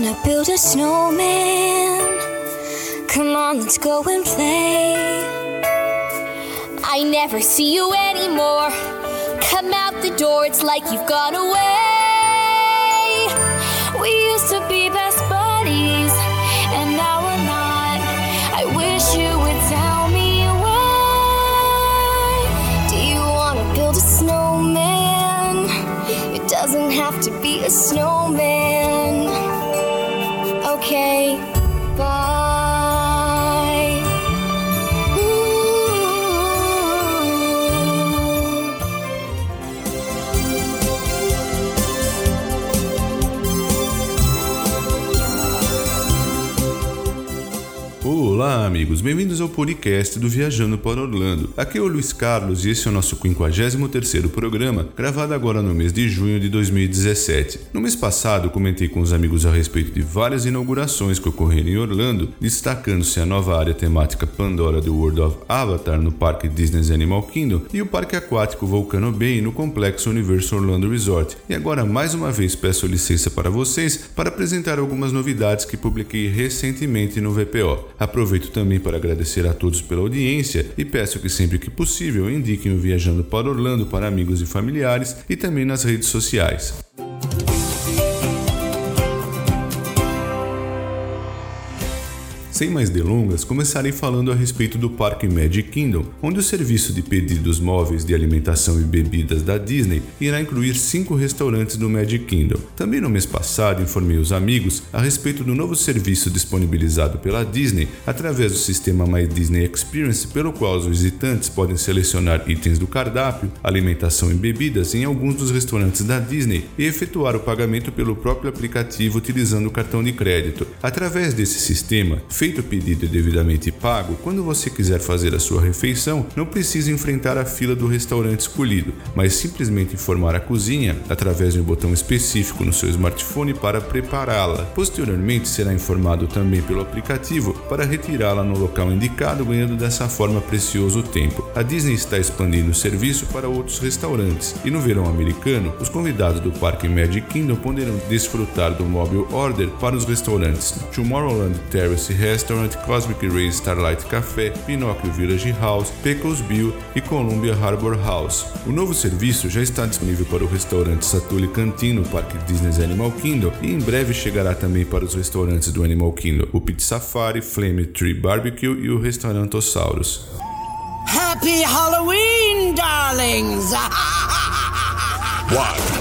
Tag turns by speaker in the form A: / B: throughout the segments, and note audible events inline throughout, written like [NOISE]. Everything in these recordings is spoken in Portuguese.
A: wanna build a snowman? Come on, let's go and play. I never see you anymore. Come out the door, it's like you've gone away. We used to be best buddies, and now we're not. I wish you would tell me why. Do you wanna build a snowman? It doesn't have to be a snowman.
B: Olá, amigos, bem-vindos ao podcast do Viajando para Orlando. Aqui é o Luiz Carlos e esse é o nosso 53º programa, gravado agora no mês de junho de 2017. No mês passado, comentei com os amigos a respeito de várias inaugurações que ocorreram em Orlando, destacando-se a nova área temática Pandora do World of Avatar no Parque Disney's Animal Kingdom e o Parque Aquático Volcano Bay no Complexo Universo Orlando Resort. E agora, mais uma vez, peço licença para vocês para apresentar algumas novidades que publiquei recentemente no VPO. Aproveito também para agradecer a todos pela audiência e peço que sempre que possível indiquem o Viajando para Orlando para amigos e familiares e também nas redes sociais. Sem mais delongas, começarei falando a respeito do Parque Magic Kingdom, onde o serviço de pedidos móveis de alimentação e bebidas da Disney irá incluir cinco restaurantes do Magic Kingdom. Também no mês passado informei os amigos a respeito do novo serviço disponibilizado pela Disney através do sistema My Disney Experience, pelo qual os visitantes podem selecionar itens do cardápio, alimentação e bebidas em alguns dos restaurantes da Disney e efetuar o pagamento pelo próprio aplicativo utilizando o cartão de crédito. Através desse sistema, feito o pedido e devidamente pago, quando você quiser fazer a sua refeição, não precisa enfrentar a fila do restaurante escolhido, mas simplesmente informar a cozinha através de um botão específico no seu smartphone para prepará-la. Posteriormente, será informado também pelo aplicativo para retirá-la no local indicado, ganhando dessa forma precioso tempo. A Disney está expandindo o serviço para outros restaurantes e no verão americano, os convidados do Parque Magic Kingdom poderão desfrutar do Mobile Order para os restaurantes Tomorrowland Terrace Restaurant, Cosmic Rays Starlight Café, Pinocchio Village House, Pickles Bill e Columbia Harbor House. O novo serviço já está disponível para o restaurante Satuli Canteen no Parque Disney's Animal Kingdom e em breve chegará também para os restaurantes do Animal Kingdom, o Pit Safari, Flame Tree Barbecue e o Restaurantosaurus.
C: Happy Halloween, darlings! [LAUGHS]
D: Seal?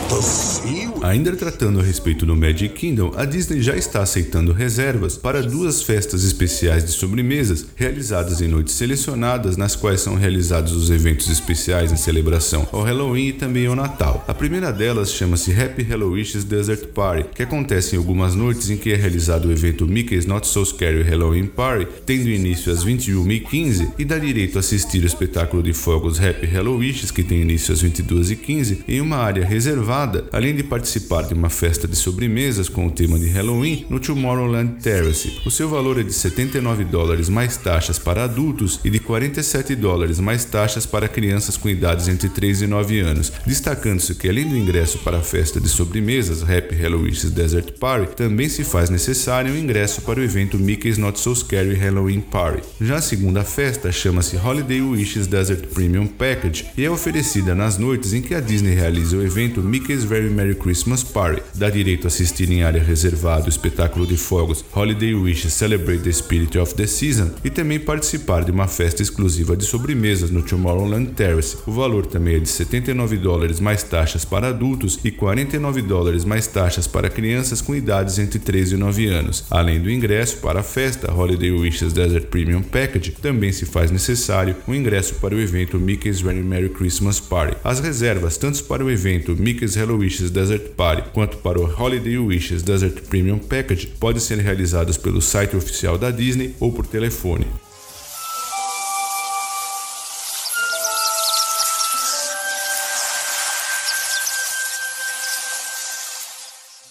B: Ainda tratando a respeito do Magic Kingdom, a Disney já está aceitando reservas para duas festas especiais de sobremesas realizadas em noites selecionadas, nas quais são realizados os eventos especiais em celebração ao Halloween e também ao Natal. A primeira delas chama-se Happy Hallowishes Desert Party, que acontece em algumas noites em que é realizado o evento Mickey's Not So Scary Halloween Party, tendo início às 21h15 e dá direito a assistir o espetáculo de fogos Happy Hallowishes, que tem início às 22h15, em uma área reservada, além de participar de uma festa de sobremesas com o tema de Halloween no Tomorrowland Terrace. O seu valor é de 79 dólares mais taxas para adultos e de 47 dólares mais taxas para crianças com idades entre 3 e 9 anos, destacando-se que além do ingresso para a festa de sobremesas Happy Halloween's Desert Party, também se faz necessário o ingresso para o evento Mickey's Not So Scary Halloween Party. Já a segunda festa chama-se Holiday Wishes Desert Premium Package e é oferecida nas noites em que a Disney realiza o evento Mickey's Very Merry Christmas Party. Dá direito a assistir em área reservada o espetáculo de fogos Holiday Wish Celebrate the Spirit of the Season e também participar de uma festa exclusiva de sobremesas no Tomorrowland Terrace. O valor também é de 79 dólares mais taxas para adultos e 49 dólares mais taxas para crianças com idades entre 3 e 9 anos. Além do ingresso para a festa Holiday Wishes Desert Premium Package, também se faz necessário o ingresso para o evento Mickey's Very Merry Christmas Party. As reservas, tanto para o evento Mickey's Hello Wishes Desert Party quanto para o Holiday Wishes Desert Premium Package podem ser realizadas pelo site oficial da Disney ou por telefone.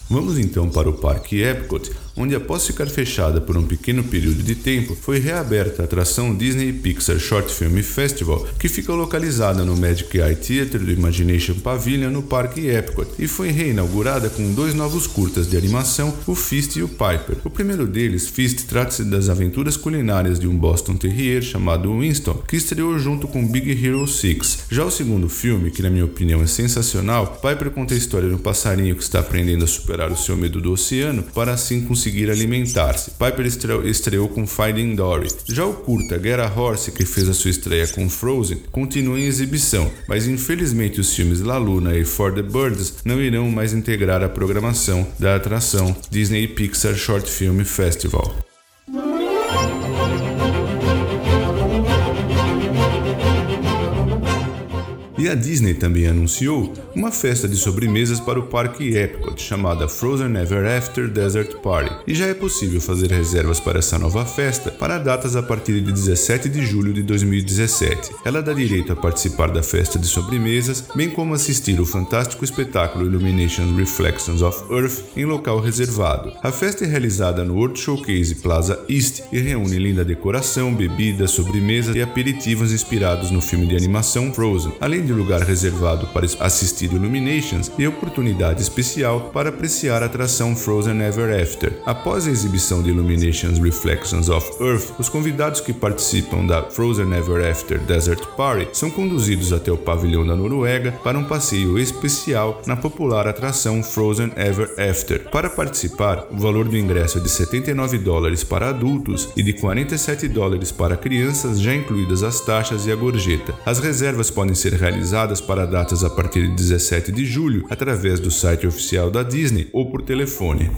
B: Vamos então para o Parque Epcot, onde após ficar fechada por um pequeno período de tempo, foi reaberta a atração Disney Pixar Short Film Festival, que fica localizada no Magic Eye Theater do Imagination Pavilion no Parque Epcot, e foi reinaugurada com dois novos curtas de animação, o Fist e o Piper. O primeiro deles, Fist, trata-se das aventuras culinárias de um Boston Terrier chamado Winston, que estreou junto com Big Hero 6. Já o segundo filme, que na minha opinião é sensacional, Piper conta a história de um passarinho que está aprendendo a superar superar o seu medo do oceano para assim conseguir alimentar-se. Piper estreou, com Finding Dory. Já o curta Get a Horse, que fez a sua estreia com Frozen, continua em exibição, mas infelizmente os filmes La Luna e For the Birds não irão mais integrar a programação da atração Disney Pixar Short Film Festival. A Disney também anunciou uma festa de sobremesas para o Parque Epcot, chamada Frozen Ever After Desert Party. E já é possível fazer reservas para essa nova festa para datas a partir de 17 de julho de 2017. Ela dá direito a participar da festa de sobremesas, bem como assistir o fantástico espetáculo Illuminations Reflections of Earth em local reservado. A festa é realizada no World Showcase Plaza East e reúne linda decoração, bebidas, sobremesas e aperitivos inspirados no filme de animação Frozen, além de lugar reservado para assistir Illuminations e oportunidade especial para apreciar a atração Frozen Ever After. Após a exibição de Illuminations Reflections of Earth, os convidados que participam da Frozen Ever After Desert Party são conduzidos até o pavilhão da Noruega para um passeio especial na popular atração Frozen Ever After. Para participar, o valor do ingresso é de 79 dólares para adultos e de 47 dólares para crianças, já incluídas as taxas e a gorjeta. As reservas podem ser realizadas realizadas para datas a partir de 17 de julho através do site oficial da Disney ou por telefone.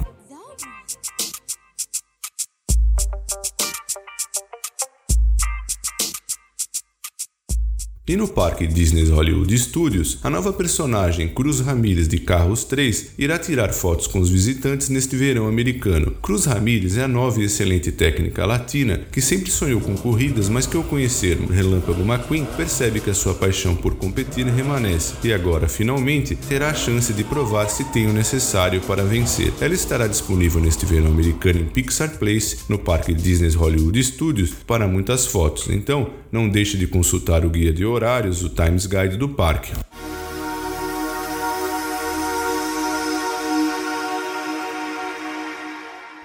B: E no parque Disney Hollywood Studios, a nova personagem Cruz Ramirez de Carros 3 irá tirar fotos com os visitantes neste verão americano. Cruz Ramirez é a nova e excelente técnica latina que sempre sonhou com corridas, mas que ao conhecer Relâmpago McQueen percebe que a sua paixão por competir remanesce e agora finalmente terá a chance de provar se tem o necessário para vencer. Ela estará disponível neste verão americano em Pixar Place, no parque Disney Hollywood Studios, para muitas fotos. Então, não deixe de consultar o guia de horário horários, o Times Guide do parque.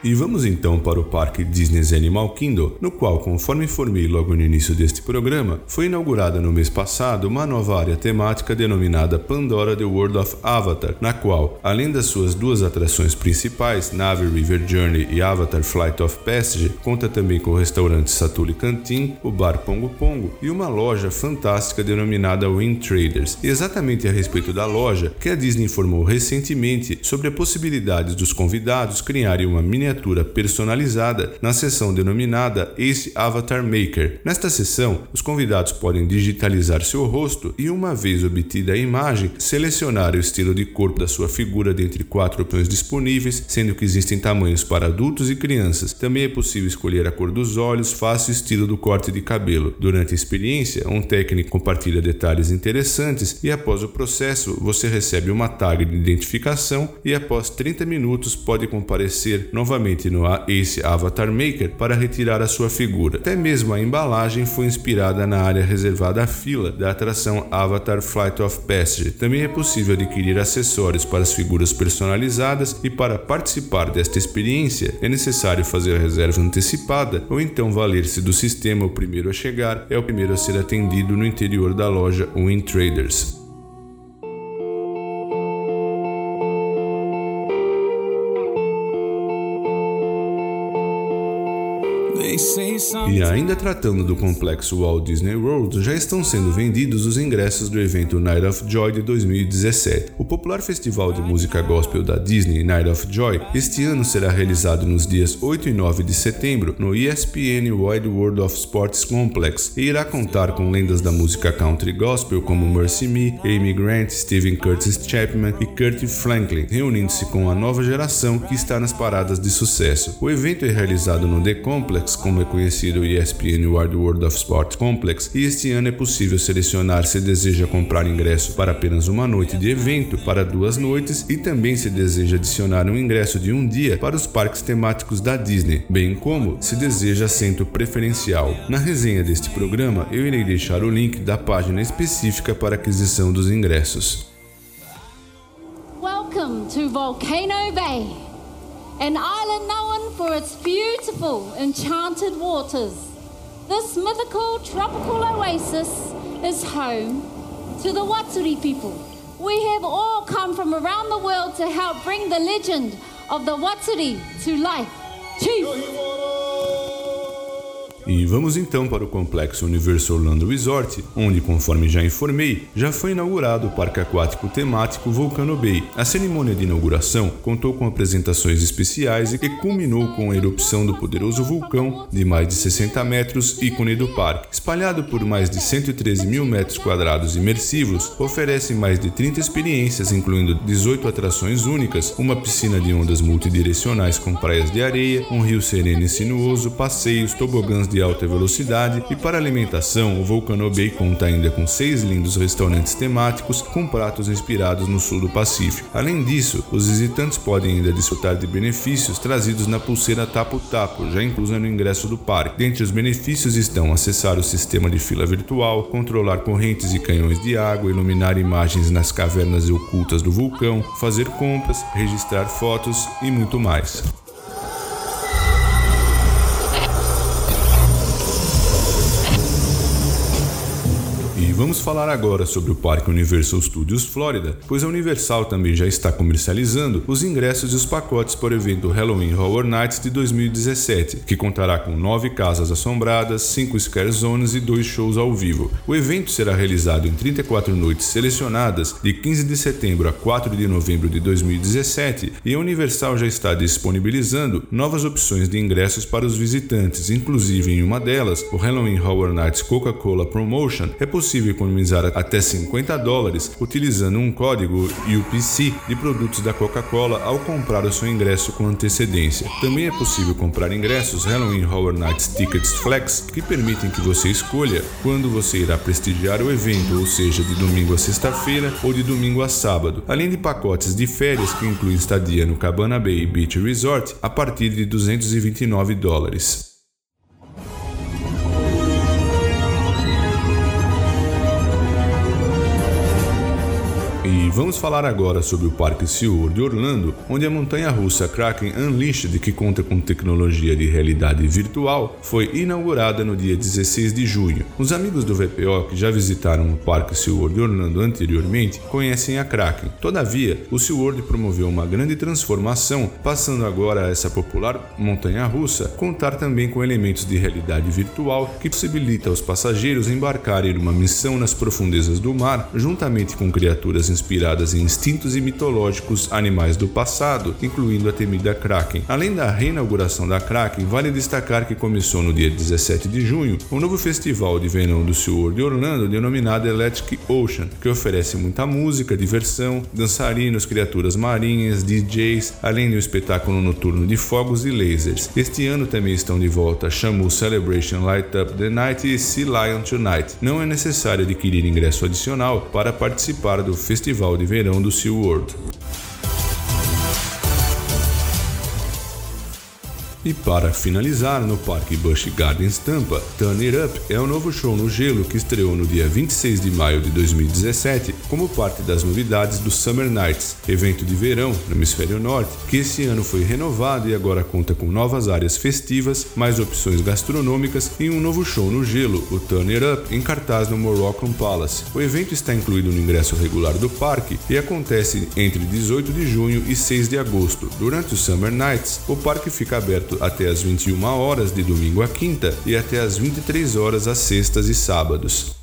B: E vamos então para o Parque Disney's Animal Kingdom, no qual, conforme informei logo no início deste programa, foi inaugurada no mês passado uma nova área temática denominada Pandora The World of Avatar, na qual, além das suas duas atrações principais, Na'vi River Journey e Avatar Flight of Passage, conta também com o restaurante Satuli Cantin, o bar Pongo Pongo e uma loja fantástica denominada Wind Traders. E exatamente a respeito da loja que a Disney informou recentemente sobre a possibilidade dos convidados criarem uma miniatura miniatura personalizada na seção denominada Ace Avatar Maker. Nesta seção, os convidados podem digitalizar seu rosto e, uma vez obtida a imagem, selecionar o estilo de corpo da sua figura dentre quatro opções disponíveis, sendo que existem tamanhos para adultos e crianças. Também é possível escolher a cor dos olhos, face e estilo do corte de cabelo. Durante a experiência, um técnico compartilha detalhes interessantes e após o processo, você recebe uma tag de identificação e após 30 minutos pode comparecer novamente novamente no Ace Avatar Maker para retirar a sua figura. Até mesmo a embalagem foi inspirada na área reservada à fila da atração Avatar Flight of Passage. Também é possível adquirir acessórios para as figuras personalizadas e para participar desta experiência é necessário fazer a reserva antecipada ou então valer-se do sistema o primeiro a chegar é o primeiro a ser atendido no interior da loja Win Traders. E ainda tratando do complexo Walt Disney World, já estão sendo vendidos os ingressos do evento Night of Joy de 2017. O popular festival de música gospel da Disney, Night of Joy, este ano será realizado nos dias 8 e 9 de setembro no ESPN Wide World of Sports Complex e irá contar com lendas da música country gospel como Mercy Me, Amy Grant, Steven Curtis Chapman e Kurt Franklin, reunindo-se com a nova geração que está nas paradas de sucesso. O evento é realizado no The Complex como é conhecido o ESPN Wide World of Sports Complex, e este ano é possível selecionar se deseja comprar ingresso para apenas uma noite de evento, para duas noites e também se deseja adicionar um ingresso de um dia para os parques temáticos da Disney, bem como se deseja assento preferencial. Na resenha deste programa, eu irei deixar o link da página específica para aquisição dos ingressos.
E: Welcome to Volcano Bay, an island known for its beautiful, enchanted waters. This mythical tropical oasis is home to the Watsuri people. We have all come from around the world to help bring the legend of the Watsuri to life. Chief!
B: E vamos então para o complexo Universal Orlando Resort, onde, conforme já informei, já foi inaugurado o parque aquático temático Volcano Bay. A cerimônia de inauguração contou com apresentações especiais e culminou com a erupção do poderoso vulcão de mais de 60 metros, ícone do parque. Espalhado por mais de 113 mil metros quadrados imersivos, oferece mais de 30 experiências, incluindo 18 atrações únicas, uma piscina de ondas multidirecionais com praias de areia, um rio sereno e sinuoso, passeios, tobogãs de de alta velocidade e para alimentação, o Volcano Bay conta ainda com seis lindos restaurantes temáticos com pratos inspirados no sul do Pacífico. Além disso, os visitantes podem ainda desfrutar de benefícios trazidos na pulseira Tapo Tapo, já inclusa no ingresso do parque. Dentre os benefícios estão acessar o sistema de fila virtual, controlar correntes e canhões de água, iluminar imagens nas cavernas ocultas do vulcão, fazer compras, registrar fotos e muito mais. Vamos falar agora sobre o Parque Universal Studios Florida, pois a Universal também já está comercializando os ingressos e os pacotes para o evento Halloween Horror Nights de 2017, que contará com nove casas assombradas, cinco scare zones e dois shows ao vivo. O evento será realizado em 34 noites selecionadas de 15 de setembro a 4 de novembro de 2017 e a Universal já está disponibilizando novas opções de ingressos para os visitantes, inclusive em uma delas, o Halloween Horror Nights Coca-Cola Promotion, é possível possível economizar até 50 dólares utilizando um código UPC de produtos da Coca-Cola ao comprar o seu ingresso com antecedência. Também é possível comprar ingressos Halloween Horror Nights Tickets Flex que permitem que você escolha quando você irá prestigiar o evento, ou seja, de domingo a sexta-feira ou de domingo a sábado, além de pacotes de férias que incluem estadia no Cabana Bay Beach Resort a partir de 229 dólares. E vamos falar agora sobre o Parque SeaWorld de Orlando, onde a montanha-russa Kraken Unleashed, que conta com tecnologia de realidade virtual, foi inaugurada no dia 16 de junho. Os amigos do VPO que já visitaram o Parque SeaWorld de Orlando anteriormente conhecem a Kraken. Todavia, o SeaWorld promoveu uma grande transformação, passando agora a essa popular montanha-russa contar também com elementos de realidade virtual que possibilita aos passageiros embarcarem em uma missão nas profundezas do mar, juntamente com criaturas inspiradas em instintos e mitológicos animais do passado, incluindo a temida Kraken. Além da reinauguração da Kraken, vale destacar que começou no dia 17 de junho um novo festival de verão do SeaWorld de Orlando denominado Electric Ocean, que oferece muita música, diversão, dançarinos, criaturas marinhas, DJs, além de um espetáculo noturno de fogos e lasers. Este ano também estão de volta Shamu Celebration Light Up the Night e Sea Lion Tonight. Não é necessário adquirir ingresso adicional para participar do festival Festival de Verão do SeaWorld. E para finalizar, no Parque Busch Gardens Tampa, Turn It Up é o novo show no gelo que estreou no dia 26 de maio de 2017 como parte das novidades do Summer Nights, evento de verão no hemisfério norte, que esse ano foi renovado e agora conta com novas áreas festivas, mais opções gastronômicas e um novo show no gelo, o Turn It Up, em cartaz no Moroccan Palace. O evento está incluído no ingresso regular do parque e acontece entre 18 de junho e 6 de agosto. Durante o Summer Nights, o parque fica aberto até as 21 horas de domingo a quinta e até as 23 horas às sextas e sábados.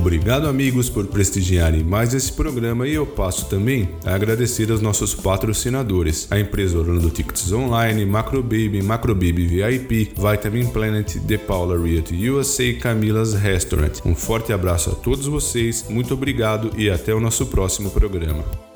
B: Obrigado, amigos, por prestigiarem mais esse programa e eu passo também a agradecer aos nossos patrocinadores, a empresa Orlando Tickets Online, Macrobaby, Macrobaby VIP, Vitamin Planet, The Paula Realty USA e Camilas Restaurant. Um forte abraço a todos vocês, muito obrigado e até o nosso próximo programa.